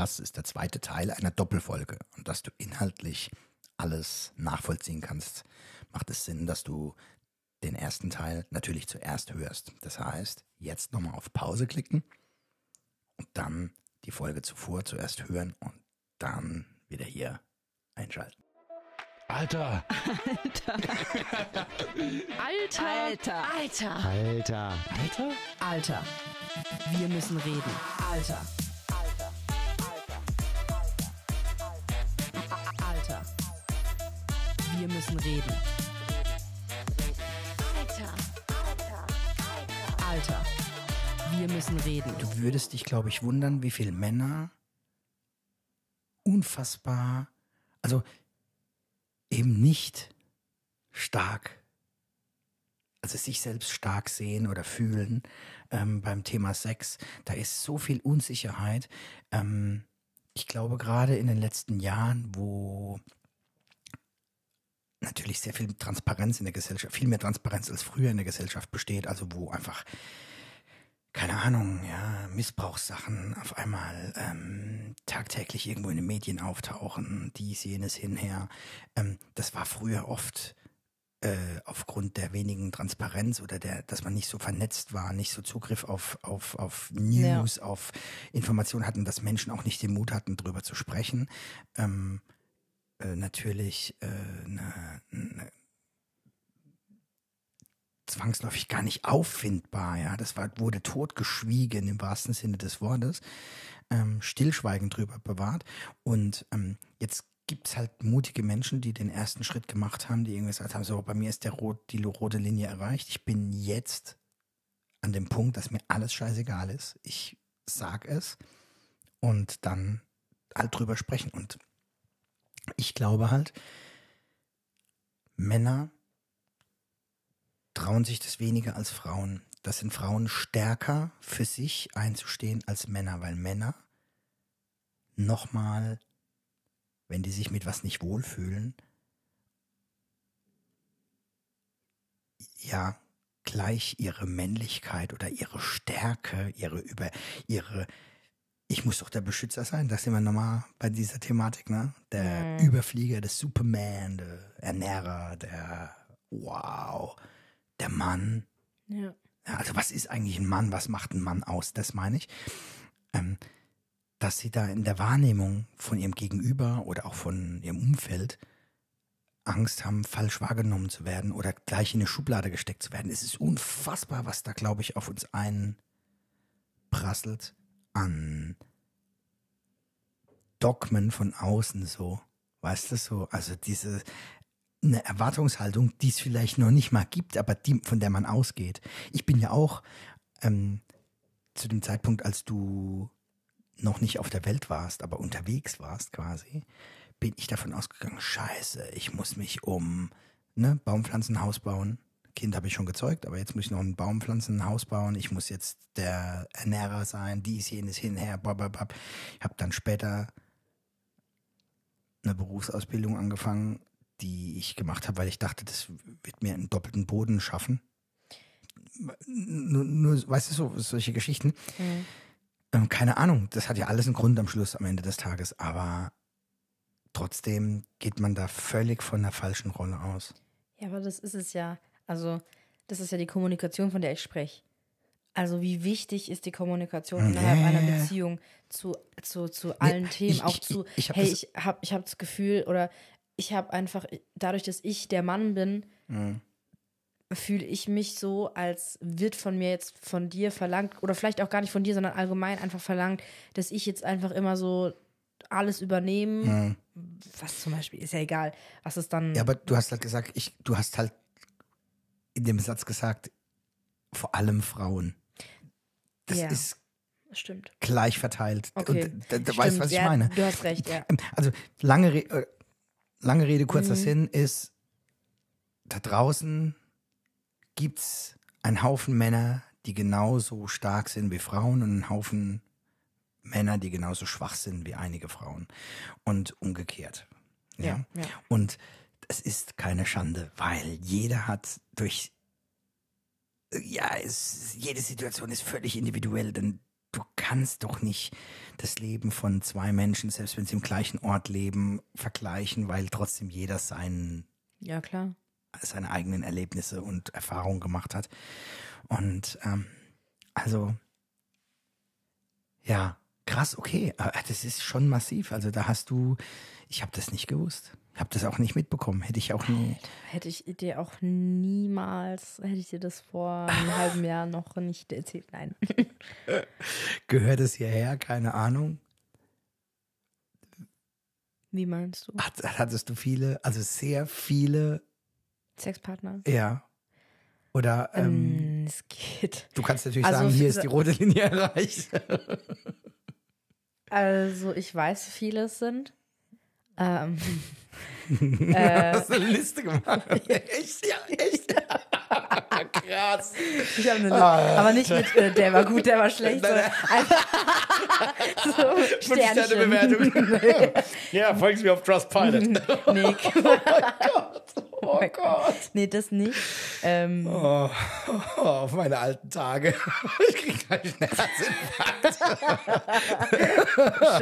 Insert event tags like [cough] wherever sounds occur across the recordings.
das ist der zweite Teil einer Doppelfolge. Und dass du inhaltlich alles nachvollziehen kannst, macht es Sinn, dass du den ersten Teil natürlich zuerst hörst. Das heißt, jetzt nochmal auf Pause klicken und dann die Folge zuvor zuerst hören und dann wieder hier einschalten. Alter! Alter. Alter. Alter. Alter. Alter! Alter. Alter. Wir müssen reden. Alter. Wir müssen reden. Alter. Alter. Wir müssen reden. Du würdest dich, glaube ich, wundern, wie viele Männer unfassbar, also eben nicht stark, also sich selbst stark sehen oder fühlen ähm, beim Thema Sex. Da ist so viel Unsicherheit. Ähm, ich glaube, gerade in den letzten Jahren, wo natürlich sehr viel Transparenz in der Gesellschaft, viel mehr Transparenz als früher in der Gesellschaft besteht, also wo einfach keine Ahnung, ja, Missbrauchssachen auf einmal ähm, tagtäglich irgendwo in den Medien auftauchen, dies, jenes, hinher. Ähm, das war früher oft äh, aufgrund der wenigen Transparenz oder der, dass man nicht so vernetzt war, nicht so Zugriff auf, auf, auf News, auf Informationen hatten, dass Menschen auch nicht den Mut hatten, drüber zu sprechen. Ähm, äh, natürlich äh, eine, eine zwangsläufig gar nicht auffindbar. Ja, das war, wurde totgeschwiegen im wahrsten Sinne des Wortes, ähm, stillschweigend drüber bewahrt. Und ähm, jetzt gibt's halt mutige Menschen, die den ersten Schritt gemacht haben, die irgendwie gesagt haben: So, bei mir ist der rot, die rote Linie erreicht. Ich bin jetzt an dem Punkt, dass mir alles scheißegal ist. Ich sag es und dann halt drüber sprechen. Und ich glaube halt, Männer trauen sich das weniger als Frauen. Das sind Frauen stärker für sich einzustehen als Männer, weil Männer nochmal, wenn die sich mit was nicht wohlfühlen, ja, gleich ihre Männlichkeit oder ihre Stärke, ihre über ihre ich muss doch der Beschützer sein, da sind wir nochmal bei dieser Thematik, ne? Der Mhm. Überflieger, der Superman, der Ernährer, der Wow, der Mann. Ja. Ja, also was ist eigentlich ein Mann? Was macht ein Mann aus? Das meine ich. Ähm, dass sie da in der Wahrnehmung von ihrem Gegenüber oder auch von ihrem Umfeld Angst haben, falsch wahrgenommen zu werden oder gleich in eine Schublade gesteckt zu werden. Es ist unfassbar, was da, glaube ich, auf uns einprasselt an Dogmen von außen so. Weißt du so? Also diese eine Erwartungshaltung, die es vielleicht noch nicht mal gibt, aber die, von der man ausgeht. Ich bin ja auch ähm, zu dem Zeitpunkt, als du noch nicht auf der Welt warst, aber unterwegs warst quasi, bin ich davon ausgegangen, scheiße, ich muss mich um ne, Baumpflanzen, ein Haus bauen. Kind habe ich schon gezeugt, aber jetzt muss ich noch einen Baum pflanzen, ein Haus bauen. Ich muss jetzt der Ernährer sein, dies, jenes, hinher, blablabla. Ich habe dann später eine Berufsausbildung angefangen, die ich gemacht habe, weil ich dachte, das wird mir einen doppelten Boden schaffen. Nur, nur weißt du, so, solche Geschichten. Mhm. Ähm, keine Ahnung, das hat ja alles einen Grund am Schluss, am Ende des Tages, aber trotzdem geht man da völlig von der falschen Rolle aus. Ja, aber das ist es ja. Also, das ist ja die Kommunikation, von der ich spreche. Also, wie wichtig ist die Kommunikation innerhalb ja, einer. Beziehung zu, zu, zu allen Themen, ich- auch ich- zu, ich hab hey, ich habe ich hab das Gefühl oder ich habe einfach, dadurch, dass ich der Mann bin, Mhm. fühle ich mich so, als wird von mir jetzt von dir verlangt, oder vielleicht auch gar nicht von dir, sondern allgemein einfach verlangt, dass ich jetzt einfach immer so alles übernehme. Was zum Beispiel, ist ja egal, was es dann. Mhm. Ja, aber du hast halt gesagt, ich, du hast halt in dem Satz gesagt, vor allem Frauen. Das Ja. ist stimmt. gleich verteilt. Okay. Und da Stimmt, weißt du, was ich ja, meine? Du hast recht, ja. [laughs] Also lange, Re äh, lange Rede, kurzer Mhm. Sinn ist, da draußen gibt's einen Haufen Männer, die genauso stark sind wie Frauen und einen Haufen Männer, die genauso schwach sind wie einige Frauen. Und umgekehrt. Ja. Ja, ja. Und es ist keine Schande, weil jeder hat durch ja, es, jede Situation ist völlig individuell, denn du kannst doch nicht das Leben von zwei Menschen, selbst wenn sie im gleichen Ort leben, vergleichen, weil trotzdem jeder seinen Ja, klar. seine eigenen Erlebnisse und Erfahrungen gemacht hat. Und ähm, also, ja, krass, okay, aber das ist schon massiv. Also da hast du, ich habe das nicht gewusst. Habe das auch nicht mitbekommen. Hätte ich auch nie. Hätte ich dir auch niemals, hätte ich dir das vor einem [laughs] halben Jahr noch nicht erzählt. Nein. [laughs] Gehört es hierher? Keine Ahnung. Wie meinst du? Hat, hattest du viele, also sehr viele, Sexpartner? ja. Oder ähm, Ähm, es geht. du kannst natürlich also sagen, hier ist die rote Linie erreicht. Also ich weiß, wie viele es sind. Ähm, [laughs] Hast du eine Liste gemacht? [laughs] echt? Ja, echt? [laughs] Krass. ich habe eine Liste, aber nicht mit, äh, der war gut, der war schlecht, sondern einfach so Sternchen. Bewertung. ja, folgen mir auf Trustpilot. Nee, Oh Gott. Nee, das nicht. Ähm, Oh, oh, auf meine alten Tage. [laughs] Ich krieg gleich einen Herzinfarkt.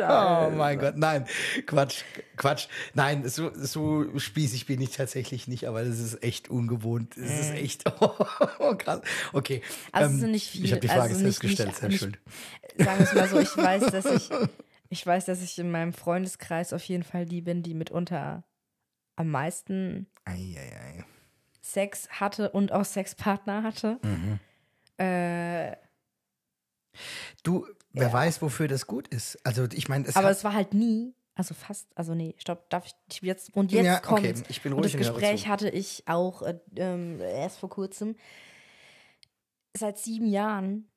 Oh mein Gott, nein. Quatsch, Quatsch. Nein, so, so spießig bin ich tatsächlich nicht, aber das ist echt ungewohnt. Das ist echt [laughs] oh, krass. Okay. Also es ähm, sind nicht viele. Ich habe die Frage also selbst nicht, gestellt, nicht, sehr schuld. Sagen wir es mal so, ich weiß, dass [laughs] ich, ich weiß, dass ich in meinem Freundeskreis auf jeden Fall die bin, die mitunter am meisten Eieiei. Sex hatte und auch Sexpartner hatte. Mhm. Äh, Du, wer weiß, wofür das gut ist. Also ich meine, aber hat, es war halt nie, also fast, also nee, stopp, darf ich jetzt, und jetzt Ja, kommt, okay, ich bin ruhig das und höre Gespräch hatte ich auch äh, ähm, erst vor kurzem. Seit sieben Jahren,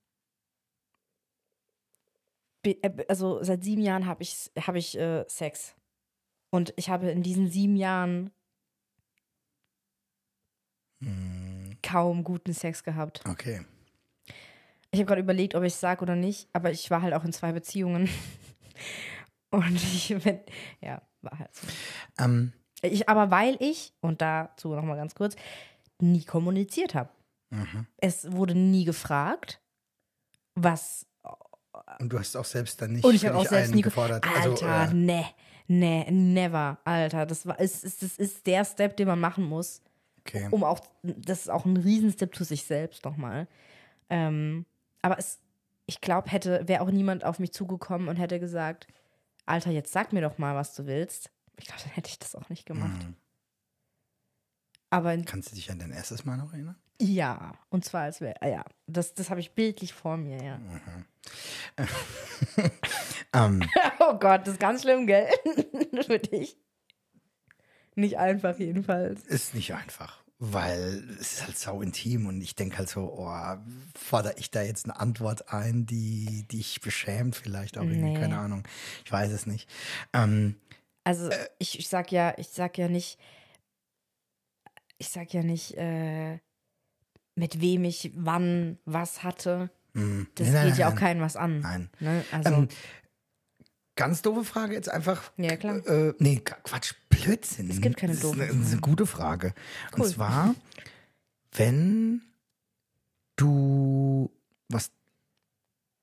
äh, also seit sieben Jahren habe ich, hab ich äh, Sex. Und ich habe in diesen sieben Jahren Hm, kaum guten Sex gehabt. okay. Ich habe gerade überlegt, ob ich es sage oder nicht, aber ich war halt auch in zwei Beziehungen. [laughs] Und ich bin, ja, war halt so. Ähm, Ich, aber weil ich, und dazu nochmal ganz kurz, nie kommuniziert habe. mhm. Es wurde nie gefragt, was. Und du hast auch selbst dann nicht Und ich habe auch selbst nie ge- gefordert. Alter, also, äh, ne, ne, never, Alter. Das war, ist, ist, das ist der Step, den man machen muss, okay. um auch, das ist auch ein Riesenstep zu sich selbst nochmal. Ähm, aber es, ich glaube, hätte, wäre auch niemand auf mich zugekommen und hätte gesagt, Alter, jetzt sag mir doch mal, was du willst. Ich glaube, dann hätte ich das auch nicht gemacht. Mhm. Aber in, Kannst du dich an dein erstes Mal noch erinnern? ja, und zwar als wäre, ja, das, das habe ich bildlich vor mir, ja. [laughs] Ähm, [laughs] Oh Gott, das ist ganz schlimm, gell? [laughs] Für dich. Nicht einfach jedenfalls. ist nicht einfach, weil es ist halt sau intim und ich denke halt so, oh, fordere ich da jetzt eine Antwort ein, die dich beschämt vielleicht auch irgendwie, Nee. keine Ahnung. Ich weiß es nicht. Ähm, Also ich, ich sag ja, ich sag ja nicht, ich sag ja nicht, äh, mit wem ich wann was hatte. mh, Das nein, geht ja auch nein, keinem was an. Nein. Ne? Also, Ähm, Ganz doofe Frage jetzt einfach. Ja, klar. Äh, nee, Qu- Quatsch, Blödsinn. Es gibt keine das doofen ist eine, das ist eine gute Frage. Und Cool. zwar, wenn du was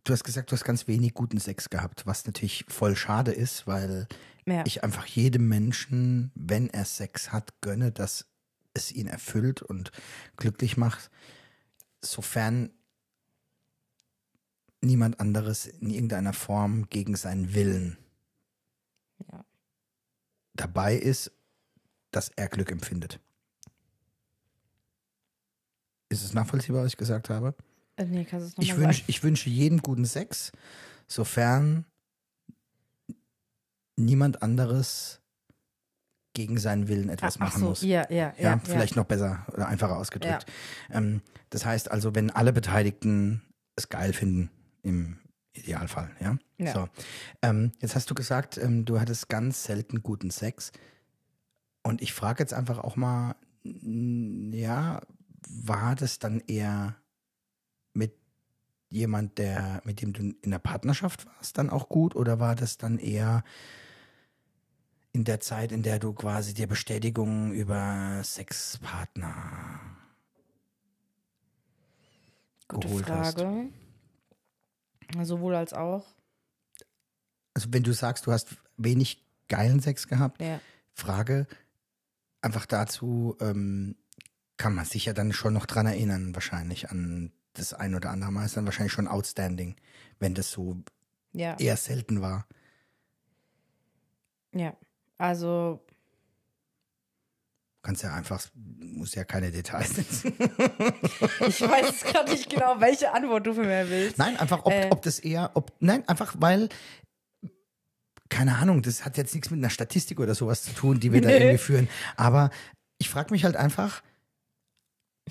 du hast gesagt, du hast ganz wenig guten Sex gehabt, was natürlich voll schade ist, weil ja. ich einfach jedem Menschen, wenn er Sex hat, gönne, dass es ihn erfüllt und glücklich macht, sofern niemand anderes in irgendeiner Form gegen seinen Willen Ja. dabei ist, dass er Glück empfindet. Ist es nachvollziehbar, was ich gesagt habe? Äh, nee, kannst es Ich, wünsch, ich wünsche jedem guten Sex, sofern niemand anderes gegen seinen Willen etwas Ach machen so, muss. ja, ja, ja. Ja, vielleicht noch besser oder einfacher ausgedrückt. Ähm, das heißt also, wenn alle Beteiligten es geil finden, im Idealfall, ja. Ja. So. Ähm, jetzt hast du gesagt, ähm, du hattest ganz selten guten Sex. Und ich frage jetzt einfach auch mal, ja, war das dann eher mit jemand, der, mit dem du in der Partnerschaft warst, dann auch gut? Oder war das dann eher in der Zeit, in der du quasi dir Bestätigung über Sexpartner Gute geholt hast? Sowohl als auch. Also wenn du sagst, du hast wenig geilen Sex gehabt, Ja. Frage einfach dazu, ähm, kann man sich ja dann schon noch dran erinnern, wahrscheinlich an das ein oder andere Mal. Ist dann wahrscheinlich schon outstanding, wenn das so Ja. eher selten war. Ja. Also, Kannst ja einfach, muss ja keine Details nennen. [laughs] ich weiß jetzt gerade nicht genau, welche Antwort du von mir willst. Nein, einfach, ob, Äh. ob das eher, ob, nein, einfach weil, keine Ahnung, das hat jetzt nichts mit einer Statistik oder sowas zu tun, die wir da irgendwie führen. Aber ich frage mich halt einfach,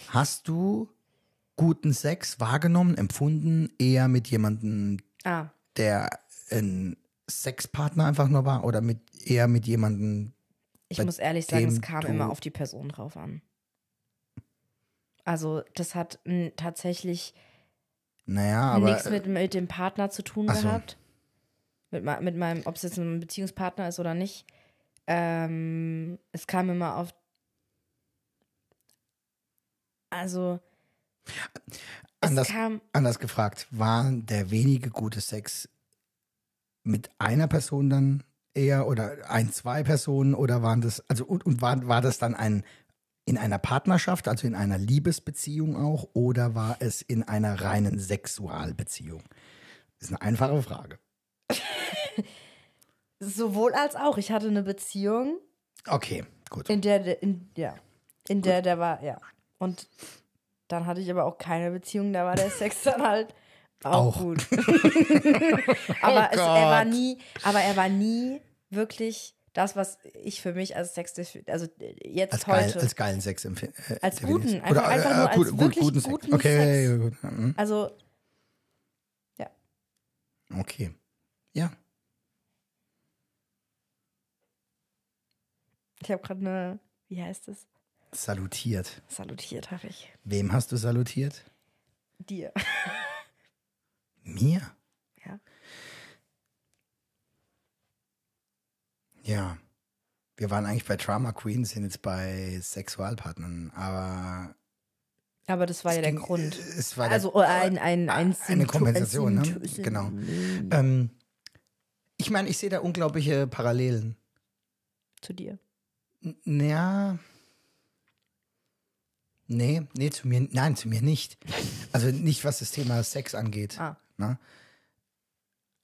hast du guten Sex wahrgenommen, empfunden, eher mit jemandem, Ah, der ein Sexpartner einfach nur war oder mit eher mit jemandem, ich muss ehrlich sagen, es kam immer auf die Person drauf an. Also, das hat n, tatsächlich naja, nichts mit, mit dem Partner zu tun so. gehabt. Mit, mit meinem, ob es jetzt ein Beziehungspartner ist oder nicht. Ähm, es kam immer auf. Also, anders, kam. anders gefragt, war der wenige gute Sex mit einer Person dann eher oder ein, zwei Personen oder waren das, also und, und war, war das dann ein in einer Partnerschaft, also in einer Liebesbeziehung auch, oder war es in einer reinen Sexualbeziehung? Das ist eine einfache Frage. [laughs] Sowohl als auch. Ich hatte eine Beziehung, Okay, gut. in der, in, ja, in der der war, ja. Und dann hatte ich aber auch keine Beziehung, da war der Sex dann halt auch, Auch. gut. [laughs] [laughs] aber es, er war nie, aber er war nie wirklich das, was ich für mich als Sex, also jetzt Als, geil, heute. als geilen Sex empfinden. Äh, Als definierst. guten, einfach- einfach nur als wirklich guten okay, Sex. ja, gut. Mhm. also, Okay. Ja. ich habe gerade eine, wie heißt es? Salutiert. Salutiert habe ich. Wem hast du salutiert? Dir. Mir? Ja. Ja. Wir waren eigentlich bei Drama Queen, sind jetzt bei Sexualpartnern, aber Aber das war ja der ging- Grund. Es war der, Also ein, ein, ein eine Kompensation, ein ne? Genau. Ähm, ich meine, ich sehe da unglaubliche Parallelen. Zu dir. N- Ja. Nee, nee, zu mir, nein, zu mir nicht. [laughs] Also nicht, was das Thema Sex angeht. Ah. Ne?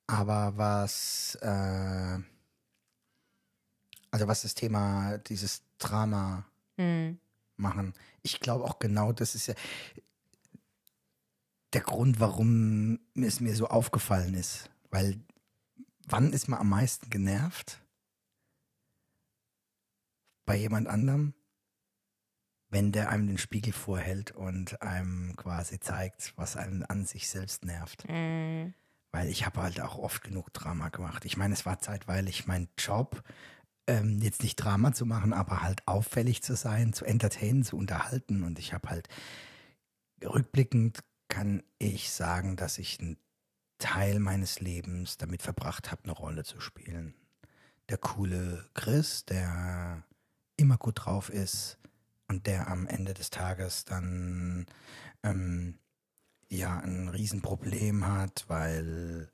Aber was, äh, also was das Thema dieses Drama Hm. machen. Ich glaube auch genau, das ist ja der Grund, warum es mir so aufgefallen ist. Weil wann ist man am meisten genervt? Bei jemand anderem? Wenn der einem den Spiegel vorhält und einem quasi zeigt, was einen an sich selbst nervt. Hm. Weil ich habe halt auch oft genug Drama gemacht. Ich meine, es war zeitweilig mein Job, ähm, jetzt nicht Drama zu machen, aber halt auffällig zu sein, zu entertainen, zu unterhalten. Und ich habe halt rückblickend kann ich sagen, dass ich einen Teil meines Lebens damit verbracht habe, eine Rolle zu spielen. Der coole Chris, der immer gut drauf ist und der am Ende des Tages dann ähm, ja ein Riesenproblem hat, weil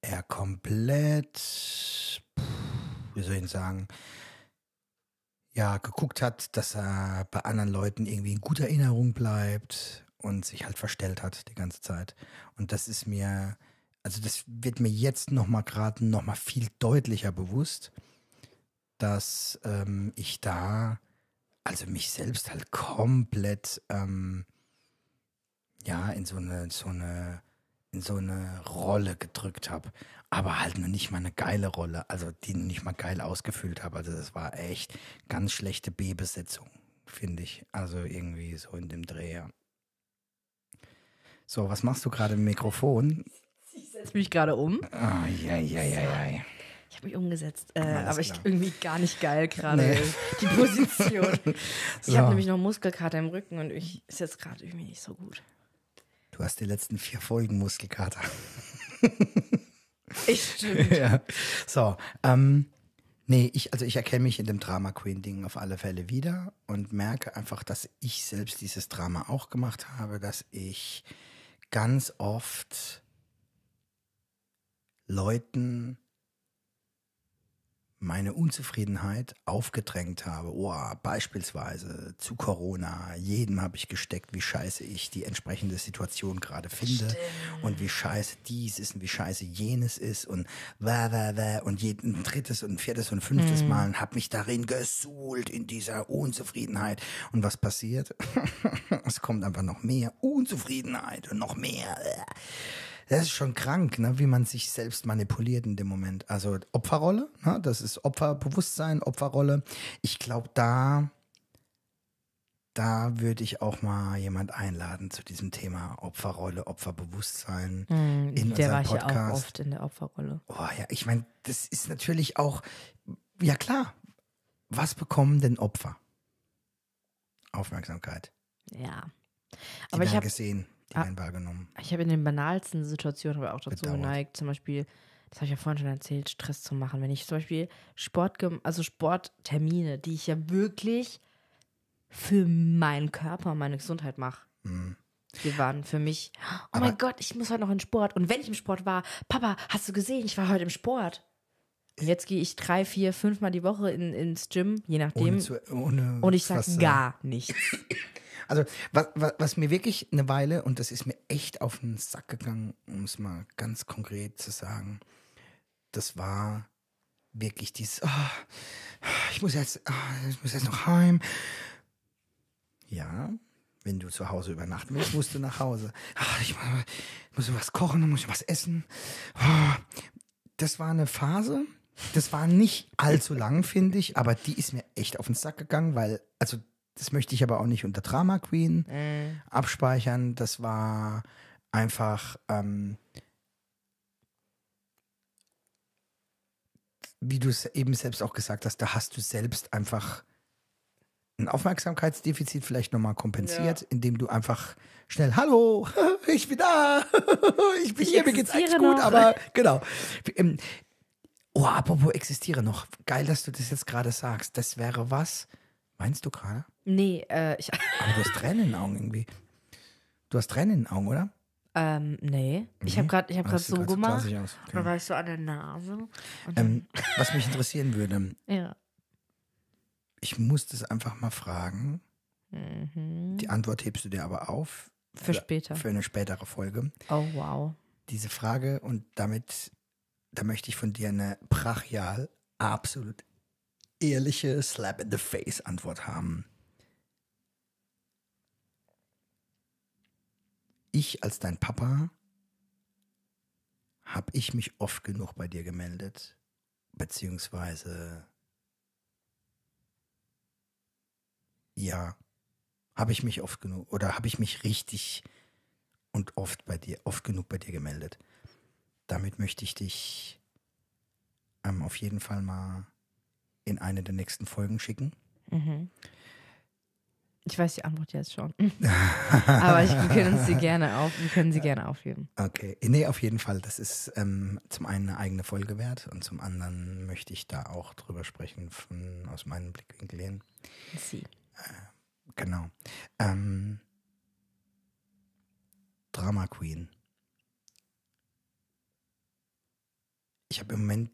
er komplett, pff, wie soll ich sagen, ja, geguckt hat, dass er bei anderen Leuten irgendwie in guter Erinnerung bleibt und sich halt verstellt hat die ganze Zeit. Und das ist mir, also das wird mir jetzt nochmal gerade nochmal viel deutlicher bewusst, dass ähm, ich da, also mich selbst halt komplett, ähm, ja, in so eine, so eine, in so eine Rolle gedrückt habe. Aber halt nur nicht mal eine geile Rolle, also die nicht mal geil ausgefüllt habe. Also das war echt ganz schlechte B-Besetzung, finde ich. Also irgendwie so in dem Dreh. ja. So, was machst du gerade im Mikrofon? Ich setze mich gerade um. Ah, ja, ja, ja, ja. Ich habe mich umgesetzt. Äh, aber ich irgendwie gar nicht geil gerade. Nee. Die Position. [laughs] Ich So. habe nämlich noch Muskelkater im Rücken und ich ist jetzt gerade irgendwie nicht so gut. Du hast die letzten vier Folgen Muskelkater. Ich stimmt. [laughs] ja. So, ähm, nee, ich, also ich erkenne mich in dem Drama Queen Ding auf alle Fälle wieder und merke einfach, dass ich selbst dieses Drama auch gemacht habe, dass ich ganz oft Leuten meine Unzufriedenheit aufgedrängt habe. Oh, beispielsweise zu Corona. Jedem habe ich gesteckt, wie scheiße ich die entsprechende Situation gerade finde und wie scheiße dies ist und wie scheiße jenes ist und wah, wah, wah, und jeden drittes und viertes und fünftes Mal und habe mich darin gesuhlt in dieser Unzufriedenheit. Und was passiert? [laughs] es kommt einfach noch mehr Unzufriedenheit und noch mehr. Das ist schon krank, ne, wie man sich selbst manipuliert in dem Moment. Also Opferrolle, ne, das ist Opferbewusstsein, Opferrolle. Ich glaube, da, da würde ich auch mal jemand einladen zu diesem Thema Opferrolle, Opferbewusstsein in Hm, Der war ich ja auch Podcast. oft in der Opferrolle. Oh ja, ich meine, das ist natürlich auch, ja klar, was bekommen denn Opfer? Aufmerksamkeit. Ja. Die Aber ich habe gesehen, die Ah. wahrgenommen. ich hab in den banalsten Situationen aber auch dazu Bedauert. geneigt, zum Beispiel, das habe ich ja vorhin schon erzählt, Stress zu machen. Wenn ich zum Beispiel Sport, also Sporttermine, die ich ja wirklich für meinen Körper und meine Gesundheit mache. Die waren für mich, oh Mhm. Aber- mein Gott, ich muss heute noch in Sport. Und wenn ich im Sport war, Papa, hast du gesehen, ich war heute im Sport. Jetzt gehe ich drei, vier, fünfmal die Woche in, ins Gym, je nachdem. Ohne zu, ohne und ich sage gar nichts. [laughs] Also, was, was, was mir wirklich eine Weile, und das ist mir echt auf den Sack gegangen, um es mal ganz konkret zu sagen, das war wirklich dieses, ah, ich muss jetzt, ah, ich muss jetzt noch heim. Ja, wenn du zu Hause übernachten willst, musst du nach Hause. Ah, ich muss, muss was kochen, muss ich was essen. Ah, Das war eine Phase, das war nicht allzu lang, finde ich, aber die ist mir echt auf den Sack gegangen, weil, also, das möchte ich aber auch nicht unter Drama Queen abspeichern. Das war einfach, ähm, wie du es eben selbst auch gesagt hast, da hast du selbst einfach ein Aufmerksamkeitsdefizit vielleicht nochmal kompensiert, indem du einfach schnell, hallo, [laughs] ich bin da, [laughs] ich bin Ich hier, mir geht's eigentlich existiere gut, noch. aber genau. Oh, apropos existiere noch. Geil, dass du das jetzt gerade sagst. Das wäre was. Meinst du gerade? nee, äh, ich, Aber du hast Tränen in den Augen irgendwie. Du hast Tränen in den Augen, oder? ähm, nee. Ich habe gerade ich hab Ah, grad so grad so gemacht. klassisch aus. Okay. Da war ich so an der Nase. Dann, Ähm, was mich interessieren würde, ja. ich muss das einfach mal fragen. Mhm. Die Antwort hebst du dir aber auf. Für später. Für eine spätere Folge. Oh, wow. Diese Frage und damit, da möchte ich von dir eine brachial, absolut ehrliche Slap in the Face Antwort haben. Ich als dein Papa habe ich mich oft genug bei dir gemeldet, beziehungsweise ja, habe ich mich oft genug oder habe ich mich richtig und oft bei dir, oft genug bei dir gemeldet. Damit möchte ich dich ähm, auf jeden Fall mal in eine der nächsten Folgen schicken. Ich weiß die Antwort jetzt schon. [laughs] Aber ich, wir können sie gerne auf, wir können sie gerne aufheben. Okay, nee, auf jeden Fall. Das ist ähm, zum einen eine eigene Folge wert und zum anderen möchte ich da auch drüber sprechen von, aus meinem Blickwinkel hin. Sie. Genau. Ähm, Drama Queen. Ich habe im Moment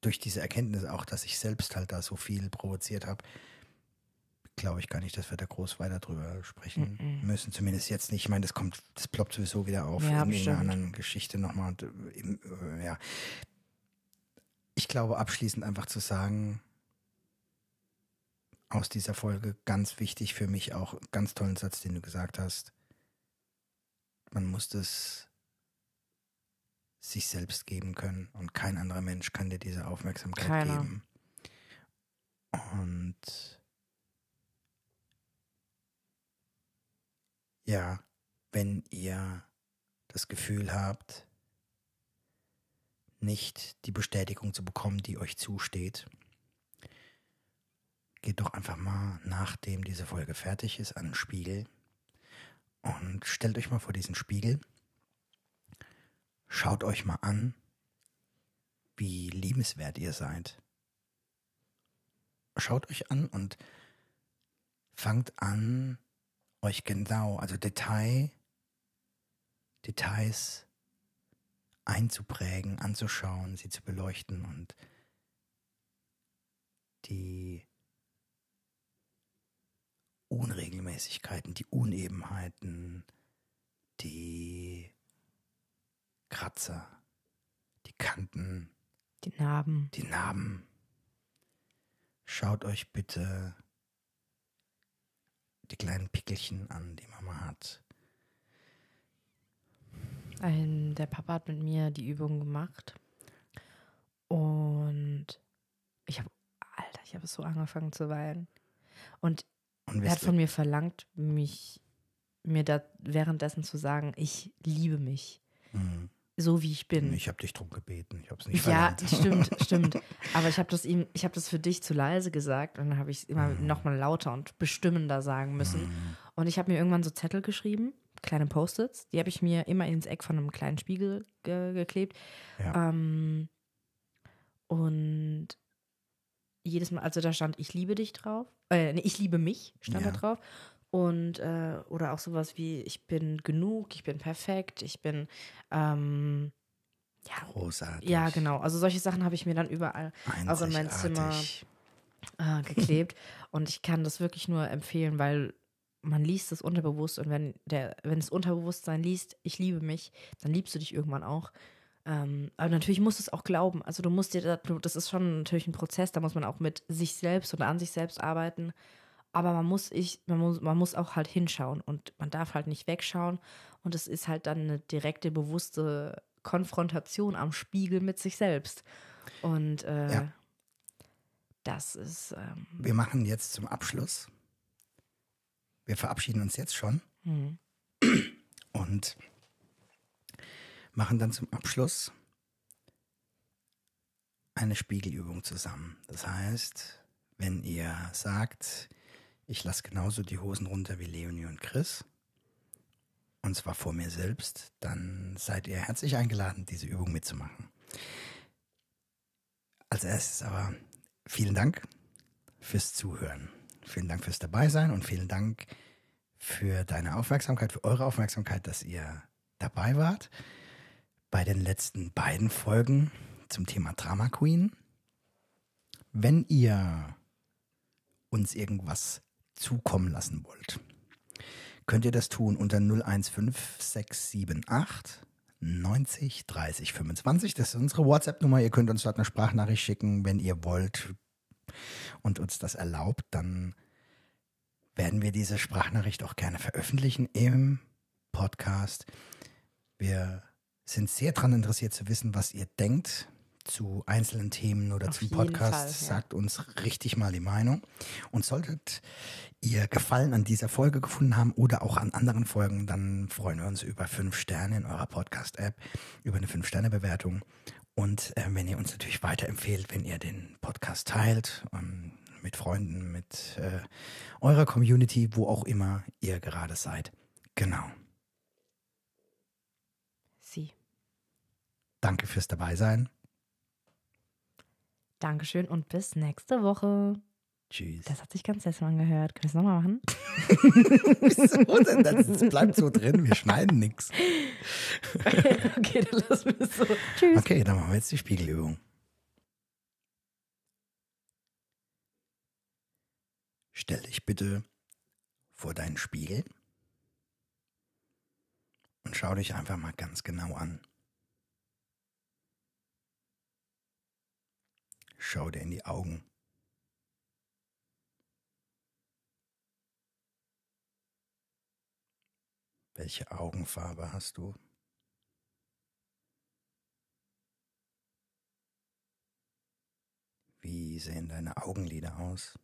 durch diese Erkenntnis auch, dass ich selbst halt da so viel provoziert habe, glaube ich gar nicht, dass wir da groß weiter drüber sprechen müssen. Zumindest jetzt nicht. Ich meine, das kommt, das ploppt sowieso wieder auf Ja, in irgendeiner anderen Geschichte nochmal. Und, äh, im, äh, ja. Ich glaube, abschließend einfach zu sagen, aus dieser Folge ganz wichtig für mich auch, ganz tollen Satz, den du gesagt hast. Man muss das sich selbst geben können und kein anderer Mensch kann dir diese Aufmerksamkeit Keiner. geben. Und ja, wenn ihr das Gefühl habt, nicht die Bestätigung zu bekommen, die euch zusteht, geht doch einfach mal, nachdem diese Folge fertig ist, an den Spiegel und stellt euch mal vor diesen Spiegel. Schaut euch mal an, wie liebenswert ihr seid. Schaut euch an und fangt an, euch genau, also Detail, Details einzuprägen, anzuschauen, sie zu beleuchten und die Unregelmäßigkeiten, die Unebenheiten, die Kratzer, die Kanten, Die Narben. die Narben. Schaut euch bitte die kleinen Pickelchen an, die Mama hat. Ein, der Papa hat mit mir die Übung gemacht. Und ich habe, Alter, ich habe so angefangen zu weinen. Und Und er hat von mir verlangt, mich, mir da währenddessen zu sagen, ich liebe mich. Hm, So wie ich bin. ich habe dich drum gebeten, ich habe es nicht Ja, stimmt, [laughs] stimmt. Aber ich habe das ihm, ich habe das für dich zu leise gesagt und dann habe ich es immer Mhm. nochmal lauter und bestimmender sagen müssen. Und ich habe mir irgendwann so Zettel geschrieben, kleine Post-its, die habe ich mir immer ins Eck von einem kleinen Spiegel ge geklebt. Ja. Ähm, und jedes Mal, also da stand, ich liebe dich drauf. Äh, nee, ich liebe mich, stand Ja. da drauf. Und, äh, oder auch sowas wie, ich bin genug, ich bin perfekt, ich bin, ähm, ja, Großartig. ja, genau. Also solche Sachen habe ich mir dann überall auch in mein Zimmer äh, geklebt. [laughs] und ich kann das wirklich nur empfehlen, weil man liest es unterbewusst und wenn der, wenn das Unterbewusstsein liest, ich liebe mich, dann liebst du dich irgendwann auch. Ähm, aber natürlich musst du es auch glauben. Also du musst dir, da- du- das ist schon natürlich ein Prozess, da muss man auch mit sich selbst oder an sich selbst arbeiten. Aber man muss ich, man muss, man muss auch halt hinschauen und man darf halt nicht wegschauen. Und es ist halt dann eine direkte, bewusste Konfrontation am Spiegel mit sich selbst. Und äh, Ja. das ist ähm, Wir machen jetzt zum Abschluss. Wir verabschieden uns jetzt schon hm. und machen dann zum Abschluss eine Spiegelübung zusammen. Das heißt, wenn ihr sagt, ich lasse genauso die Hosen runter wie Leonie und Chris, und zwar vor mir selbst, dann seid ihr herzlich eingeladen, diese Übung mitzumachen. Als erstes aber vielen Dank fürs Zuhören. Vielen Dank fürs Dabeisein und vielen Dank für deine Aufmerksamkeit, für eure Aufmerksamkeit, dass ihr dabei wart bei den letzten beiden Folgen zum Thema Drama Queen. Wenn ihr uns irgendwas zukommen lassen wollt, könnt ihr das tun unter 015678 90 30 25. Das ist unsere WhatsApp-Nummer. Ihr könnt uns dort eine Sprachnachricht schicken, wenn ihr wollt und uns das erlaubt, dann werden wir diese Sprachnachricht auch gerne veröffentlichen im Podcast. Wir sind sehr daran interessiert zu wissen, was ihr denkt zu einzelnen Themen oder Auf zum Podcast. Fall, ja. Sagt uns richtig mal die Meinung. Und solltet ihr Gefallen an dieser Folge gefunden haben oder auch an anderen Folgen, dann freuen wir uns über fünf Sterne in eurer Podcast-App, über eine Fünf-Sterne-Bewertung. Und äh, wenn ihr uns natürlich weiterempfehlt, wenn ihr den Podcast teilt, ähm, mit Freunden, mit äh, eurer Community, wo auch immer ihr gerade seid. Genau. Sie. Danke fürs Dabeisein. Dankeschön und bis nächste Woche. Tschüss. Das hat sich ganz seltsam angehört. Können wir es nochmal machen? [laughs] Wieso denn? Das, bleibt so drin, wir schneiden nichts. [laughs] okay, dann lassen wir es so. Tschüss. Okay, dann machen wir jetzt die Spiegelübung. Stell dich bitte vor deinen Spiegel und schau dich einfach mal ganz genau an. Schau dir in die Augen. Welche Augenfarbe hast du? Wie sehen deine Augenlider aus?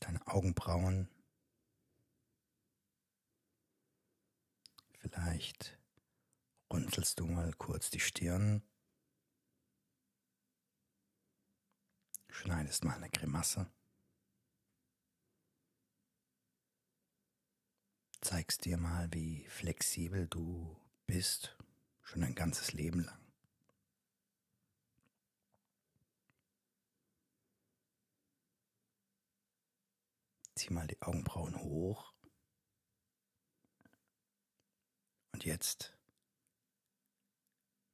Deine Augenbrauen? Vielleicht runzelst du mal kurz die Stirn. Schneidest mal eine Grimasse. Zeigst dir mal, wie flexibel du bist, schon ein ganzes Leben lang. Zieh mal die Augenbrauen hoch Und jetzt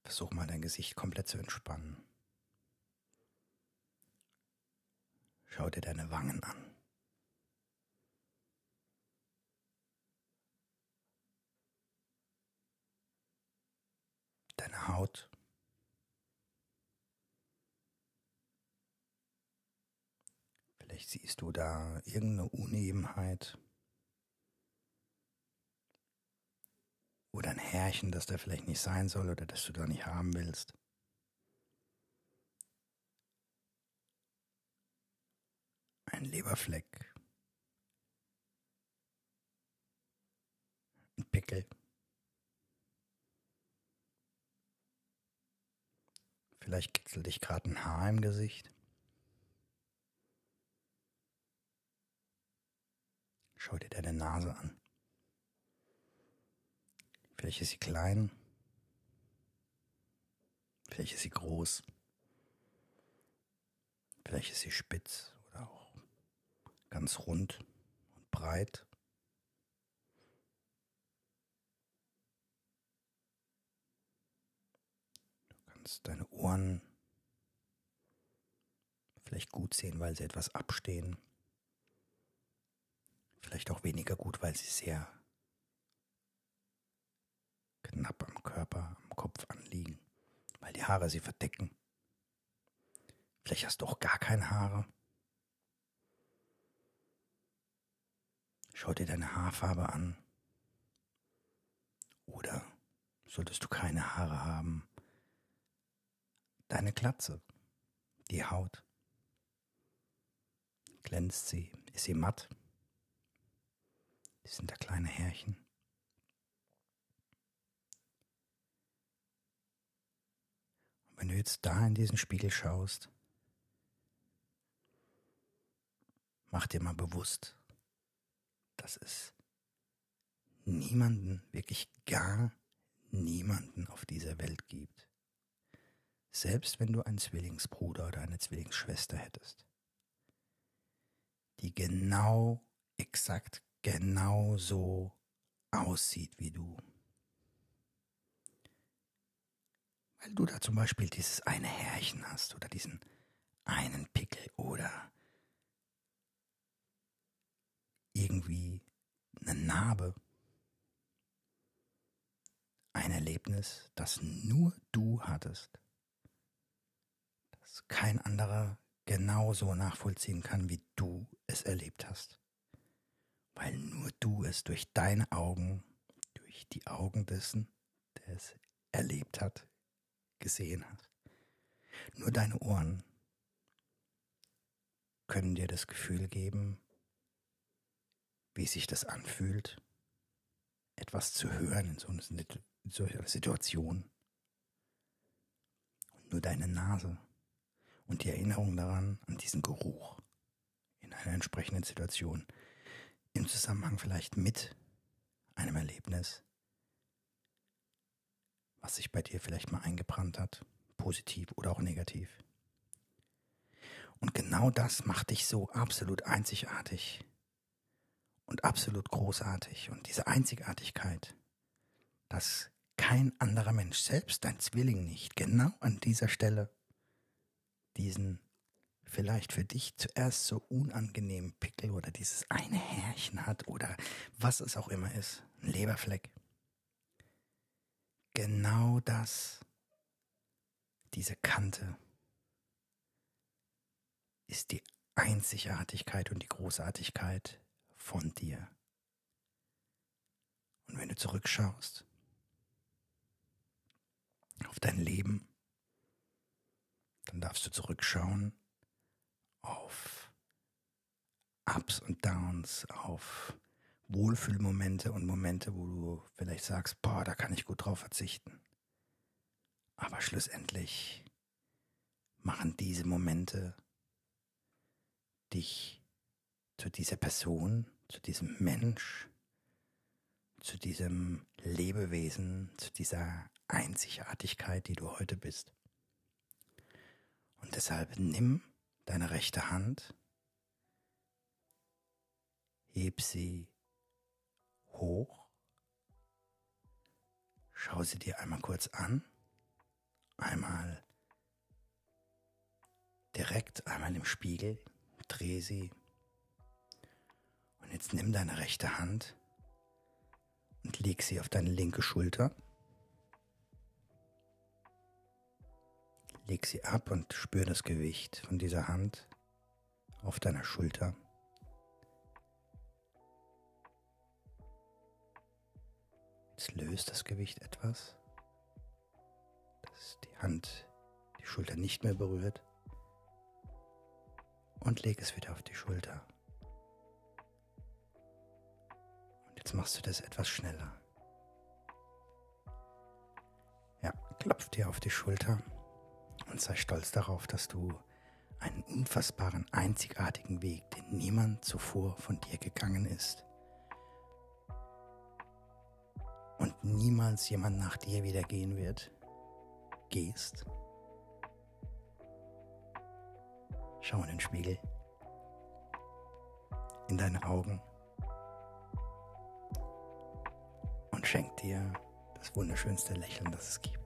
versuch mal dein Gesicht komplett zu entspannen. Schau dir deine Wangen an. Deine Haut. Vielleicht siehst du da irgendeine Unebenheit. Oder ein Härchen, das da vielleicht nicht sein soll oder das du da nicht haben willst. Ein Leberfleck. Ein Pickel. Vielleicht kitzelt dich gerade ein Haar im Gesicht. Schau dir deine Nase an. Vielleicht ist sie klein. Vielleicht ist sie groß. Vielleicht ist sie spitz oder auch ganz rund und breit. Du kannst deine Ohren vielleicht gut sehen, weil sie etwas abstehen. Vielleicht auch weniger gut, weil sie sehr knapp am Körper, am Kopf anliegen, weil die Haare sie verdecken. Vielleicht hast du auch gar keine Haare. Schau dir deine Haarfarbe an. Oder solltest du keine Haare haben, deine Glatze, die Haut. Glänzt sie? Ist sie matt? Sind da kleine Härchen? Wenn du jetzt da in diesen Spiegel schaust, mach dir mal bewusst, dass es niemanden, wirklich gar niemanden auf dieser Welt gibt. Selbst wenn du einen Zwillingsbruder oder eine Zwillingsschwester hättest, die genau, exakt genau so aussieht wie du. Weil du da zum Beispiel dieses eine Härchen hast oder diesen einen Pickel oder irgendwie eine Narbe. Ein Erlebnis, das nur du hattest, das kein anderer genauso nachvollziehen kann, wie du es erlebt hast. Weil nur du es durch deine Augen, durch die Augen dessen, der es erlebt hat, gesehen hast. Nur deine Ohren können dir das Gefühl geben, wie sich das anfühlt, etwas zu hören in so einer Situation. Und nur deine Nase und die Erinnerung daran, an diesen Geruch in einer entsprechenden Situation, im Zusammenhang vielleicht mit einem Erlebnis, was sich bei dir vielleicht mal eingebrannt hat, positiv oder auch negativ. Und genau das macht dich so absolut einzigartig und absolut großartig. Und diese Einzigartigkeit, dass kein anderer Mensch, selbst dein Zwilling nicht, genau an dieser Stelle diesen vielleicht für dich zuerst so unangenehmen Pickel oder dieses eine Härchen hat oder was es auch immer ist, ein Leberfleck genau das, diese Kante, ist die Einzigartigkeit und die Großartigkeit von dir. Und wenn du zurückschaust auf dein Leben, dann darfst du zurückschauen auf Ups und Downs, auf Wohlfühlmomente und Momente, wo du vielleicht sagst, boah, da kann ich gut drauf verzichten. Aber schlussendlich machen diese Momente dich zu dieser Person, zu diesem Mensch, zu diesem Lebewesen, zu dieser Einzigartigkeit, die du heute bist. Und deshalb nimm deine rechte Hand, heb sie hoch Schau sie dir einmal kurz an. Einmal direkt, einmal im Spiegel. Dreh sie. Und jetzt nimm deine rechte Hand und leg sie auf deine linke Schulter. Leg sie ab und spür das Gewicht von dieser Hand auf deiner Schulter. Jetzt löst das Gewicht etwas, dass die Hand die Schulter nicht mehr berührt und leg es wieder auf die Schulter. Und jetzt machst du das etwas schneller. Ja, klopf dir auf die Schulter und sei stolz darauf, dass du einen unfassbaren, einzigartigen Weg, den niemand zuvor von dir gegangen ist. Und niemals jemand nach dir wieder gehen wird, gehst. Schau in den Spiegel, in deine Augen und schenk dir das wunderschönste Lächeln, das es gibt.